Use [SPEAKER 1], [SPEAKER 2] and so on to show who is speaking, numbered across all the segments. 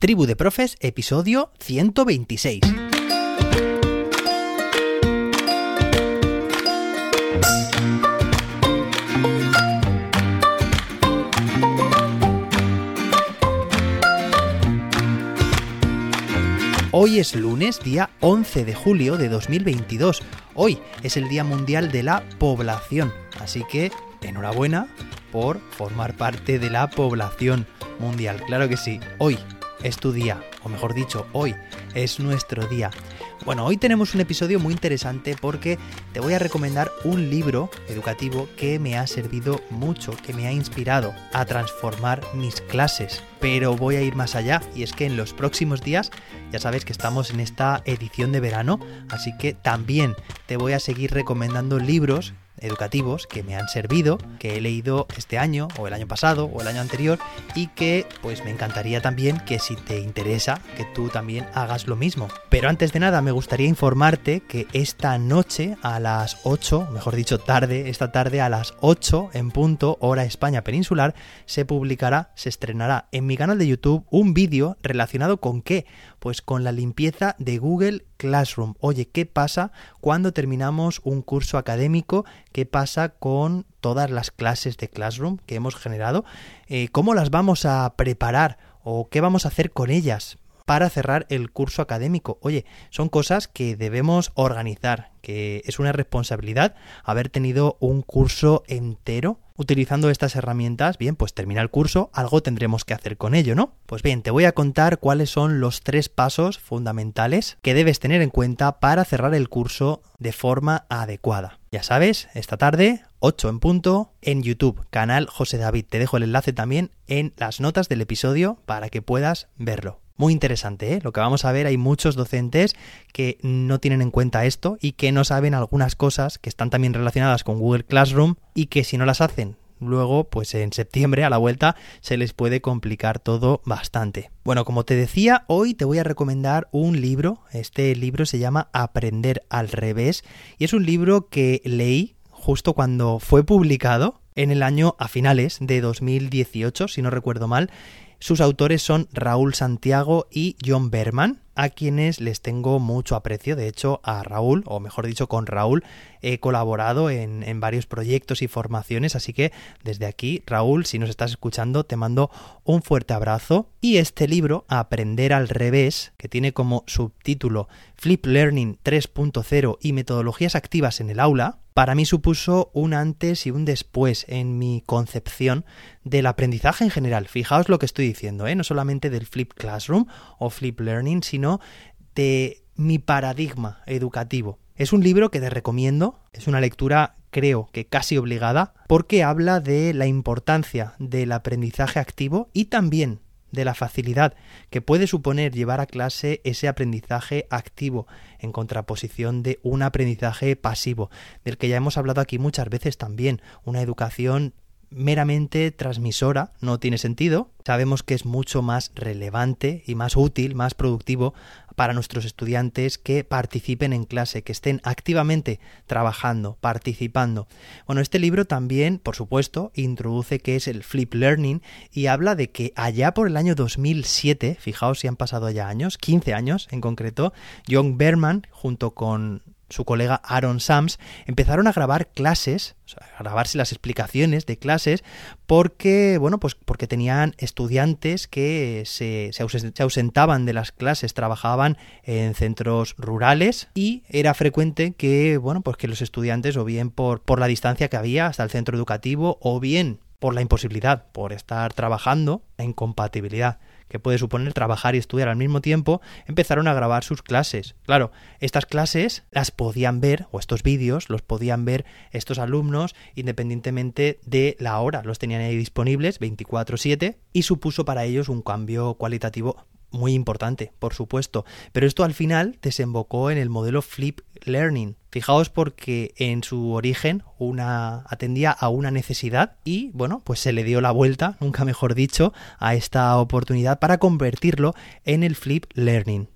[SPEAKER 1] Tribu de Profes, episodio 126. Hoy es lunes, día 11 de julio de 2022. Hoy es el Día Mundial de la Población, así que enhorabuena por formar parte de la población mundial. Claro que sí, hoy es tu día, o mejor dicho, hoy es nuestro día. Bueno, hoy tenemos un episodio muy interesante porque te voy a recomendar un libro educativo que me ha servido mucho, que me ha inspirado a transformar mis clases. Pero voy a ir más allá y es que en los próximos días ya sabes que estamos en esta edición de verano, así que también te voy a seguir recomendando libros educativos que me han servido, que he leído este año o el año pasado o el año anterior y que pues me encantaría también que si te interesa que tú también hagas lo mismo. Pero antes de nada me gustaría informarte que esta noche a las 8, mejor dicho tarde, esta tarde a las 8 en punto hora España peninsular se publicará, se estrenará en mi canal de YouTube un vídeo relacionado con qué? Pues con la limpieza de Google Classroom. Oye, ¿qué pasa cuando terminamos un curso académico? ¿Qué pasa con todas las clases de Classroom que hemos generado? Eh, ¿Cómo las vamos a preparar o qué vamos a hacer con ellas? Para cerrar el curso académico. Oye, son cosas que debemos organizar, que es una responsabilidad haber tenido un curso entero utilizando estas herramientas. Bien, pues termina el curso, algo tendremos que hacer con ello, ¿no? Pues bien, te voy a contar cuáles son los tres pasos fundamentales que debes tener en cuenta para cerrar el curso de forma adecuada. Ya sabes, esta tarde 8 en punto en YouTube, canal José David. Te dejo el enlace también en las notas del episodio para que puedas verlo. Muy interesante, ¿eh? Lo que vamos a ver, hay muchos docentes que no tienen en cuenta esto y que no saben algunas cosas que están también relacionadas con Google Classroom y que si no las hacen luego, pues en septiembre a la vuelta se les puede complicar todo bastante. Bueno, como te decía, hoy te voy a recomendar un libro. Este libro se llama Aprender al revés y es un libro que leí justo cuando fue publicado en el año a finales de 2018, si no recuerdo mal, sus autores son Raúl Santiago y John Berman, a quienes les tengo mucho aprecio. De hecho, a Raúl, o mejor dicho, con Raúl, he colaborado en, en, varios proyectos y formaciones. Así que desde aquí, Raúl, si nos estás escuchando, te mando un fuerte abrazo. Y este libro, Aprender al revés, que tiene como subtítulo Flip Learning 3.0 y metodologías activas en el aula, para mí supuso un antes y un después en mi concepción del aprendizaje en general. Fijaos lo que estoy diciendo, ¿eh? no solamente del Flip Classroom o Flip Learning, sino de mi paradigma educativo. Es un libro que te recomiendo, es una lectura creo que casi obligada, porque habla de la importancia del aprendizaje activo y también de la facilidad que puede suponer llevar a clase ese aprendizaje activo en contraposición de un aprendizaje pasivo, del que ya hemos hablado aquí muchas veces también, una educación meramente transmisora no tiene sentido. Sabemos que es mucho más relevante y más útil, más productivo para nuestros estudiantes que participen en clase, que estén activamente trabajando, participando. Bueno, este libro también, por supuesto, introduce que es el flip learning y habla de que allá por el año 2007, fijaos si han pasado ya años, 15 años en concreto, John Berman junto con su colega Aaron Sams, empezaron a grabar clases, a grabarse las explicaciones de clases, porque, bueno, pues porque tenían estudiantes que se, se, ausentaban de las clases, trabajaban en centros rurales y era frecuente que, bueno, pues que los estudiantes, o bien por, por la distancia que había hasta el centro educativo, o bien por la imposibilidad, por estar trabajando, la incompatibilidad que puede suponer trabajar y estudiar al mismo tiempo, empezaron a grabar sus clases. Claro, estas clases las podían ver, o estos vídeos los podían ver estos alumnos independientemente de la hora, los tenían ahí disponibles 24/7 y supuso para ellos un cambio cualitativo muy importante, por supuesto, pero esto al final desembocó en el modelo Flip Learning. Fijaos porque en su origen una atendía a una necesidad y bueno, pues se le dio la vuelta, nunca mejor dicho, a esta oportunidad para convertirlo en el Flip Learning.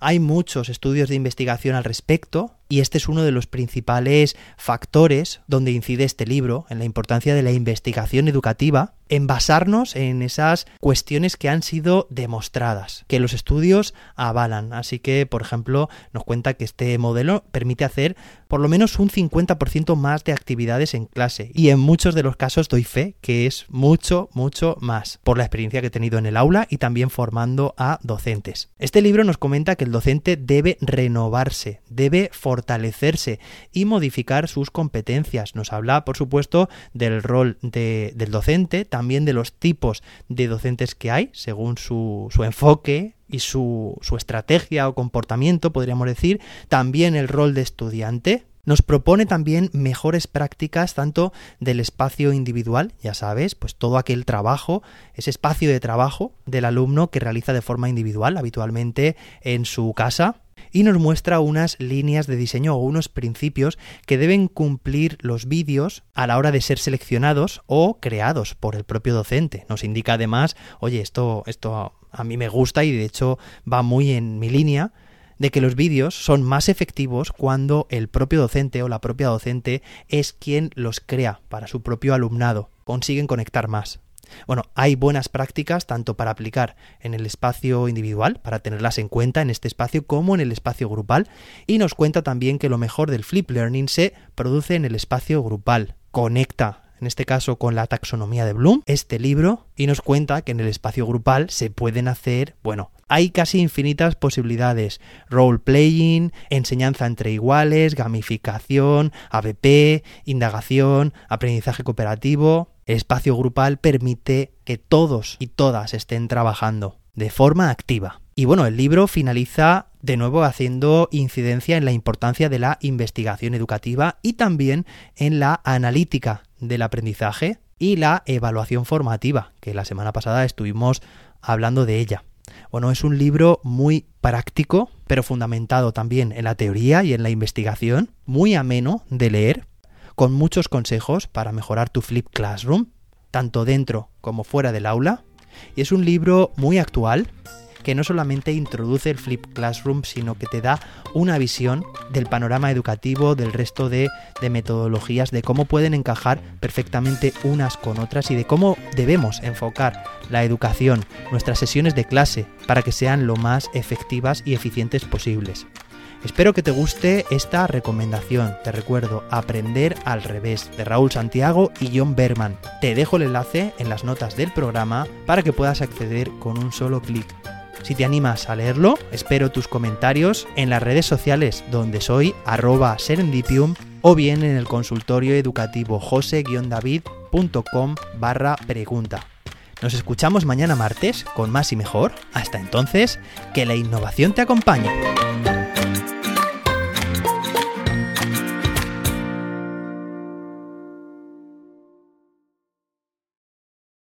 [SPEAKER 1] Hay muchos estudios de investigación al respecto, Y este es uno de los principales factores donde incide este libro, en la importancia de la investigación educativa, en basarnos en esas cuestiones que han sido demostradas, que los estudios avalan. Así que, por ejemplo, nos cuenta que este modelo permite hacer por lo menos un 50% más de actividades en clase. Y en muchos de los casos doy fe que es mucho, mucho más, por la experiencia que he tenido en el aula y también formando a docentes. Este libro nos comenta que el docente debe renovarse, debe fortalecerse y modificar sus competencias. Nos habla, por supuesto, del rol del docente, también de los tipos de docentes que hay, según su, su enfoque, y su, su, estrategia o comportamiento, podríamos decir, también el rol de estudiante, nos propone también mejores prácticas tanto del espacio individual, ya sabes, pues todo aquel trabajo, ese espacio de trabajo del alumno que realiza de forma individual, habitualmente en su casa, y nos muestra unas líneas de diseño o unos principios que deben cumplir los vídeos a la hora de ser seleccionados o creados por el propio docente. Nos indica además, oye, esto, esto a mí me gusta y de hecho va muy en mi línea de que los vídeos son más efectivos cuando el propio docente o la propia docente es quien los crea para su propio alumnado. Consiguen conectar más. Bueno, hay buenas prácticas tanto para aplicar en el espacio individual, para tenerlas en cuenta en este espacio, como en el espacio grupal, y nos cuenta también que lo mejor del flip learning se produce en el espacio grupal. Conecta en este caso con la taxonomía de Bloom, este libro, y nos cuenta que en el espacio grupal se pueden hacer, bueno, hay casi infinitas posibilidades. Role playing, enseñanza entre iguales, gamificación, ABP, indagación, aprendizaje cooperativo. Espacio grupal permite que todos y todas estén trabajando de forma activa. Y bueno, el libro finaliza de nuevo haciendo incidencia en la importancia de la investigación educativa y también en la analítica del aprendizaje y la evaluación formativa, que la semana pasada estuvimos hablando de ella. Bueno, es un libro muy práctico, pero fundamentado también en la teoría y en la investigación, muy ameno de leer, con muchos consejos para mejorar tu Flip Classroom, tanto dentro como fuera del aula, y es un libro muy actual que no solamente introduce el Flip Classroom, sino que te da una visión del panorama educativo, del resto de, de, metodologías, de cómo pueden encajar perfectamente unas con otras y de cómo debemos enfocar la educación, nuestras sesiones de clase, para que sean lo más efectivas y eficientes posibles. Espero que te guste esta recomendación. Te recuerdo, Aprender al revés, de Raúl Santiago y John Berman. Te dejo el enlace en las notas del programa para que puedas acceder con un solo clic. Si te animas a leerlo, espero tus comentarios en las redes sociales donde soy arroba serendipium o bien en el consultorio educativo jose-david.com barra pregunta. Nos escuchamos mañana martes con más y mejor. Hasta entonces, que la innovación te acompañe.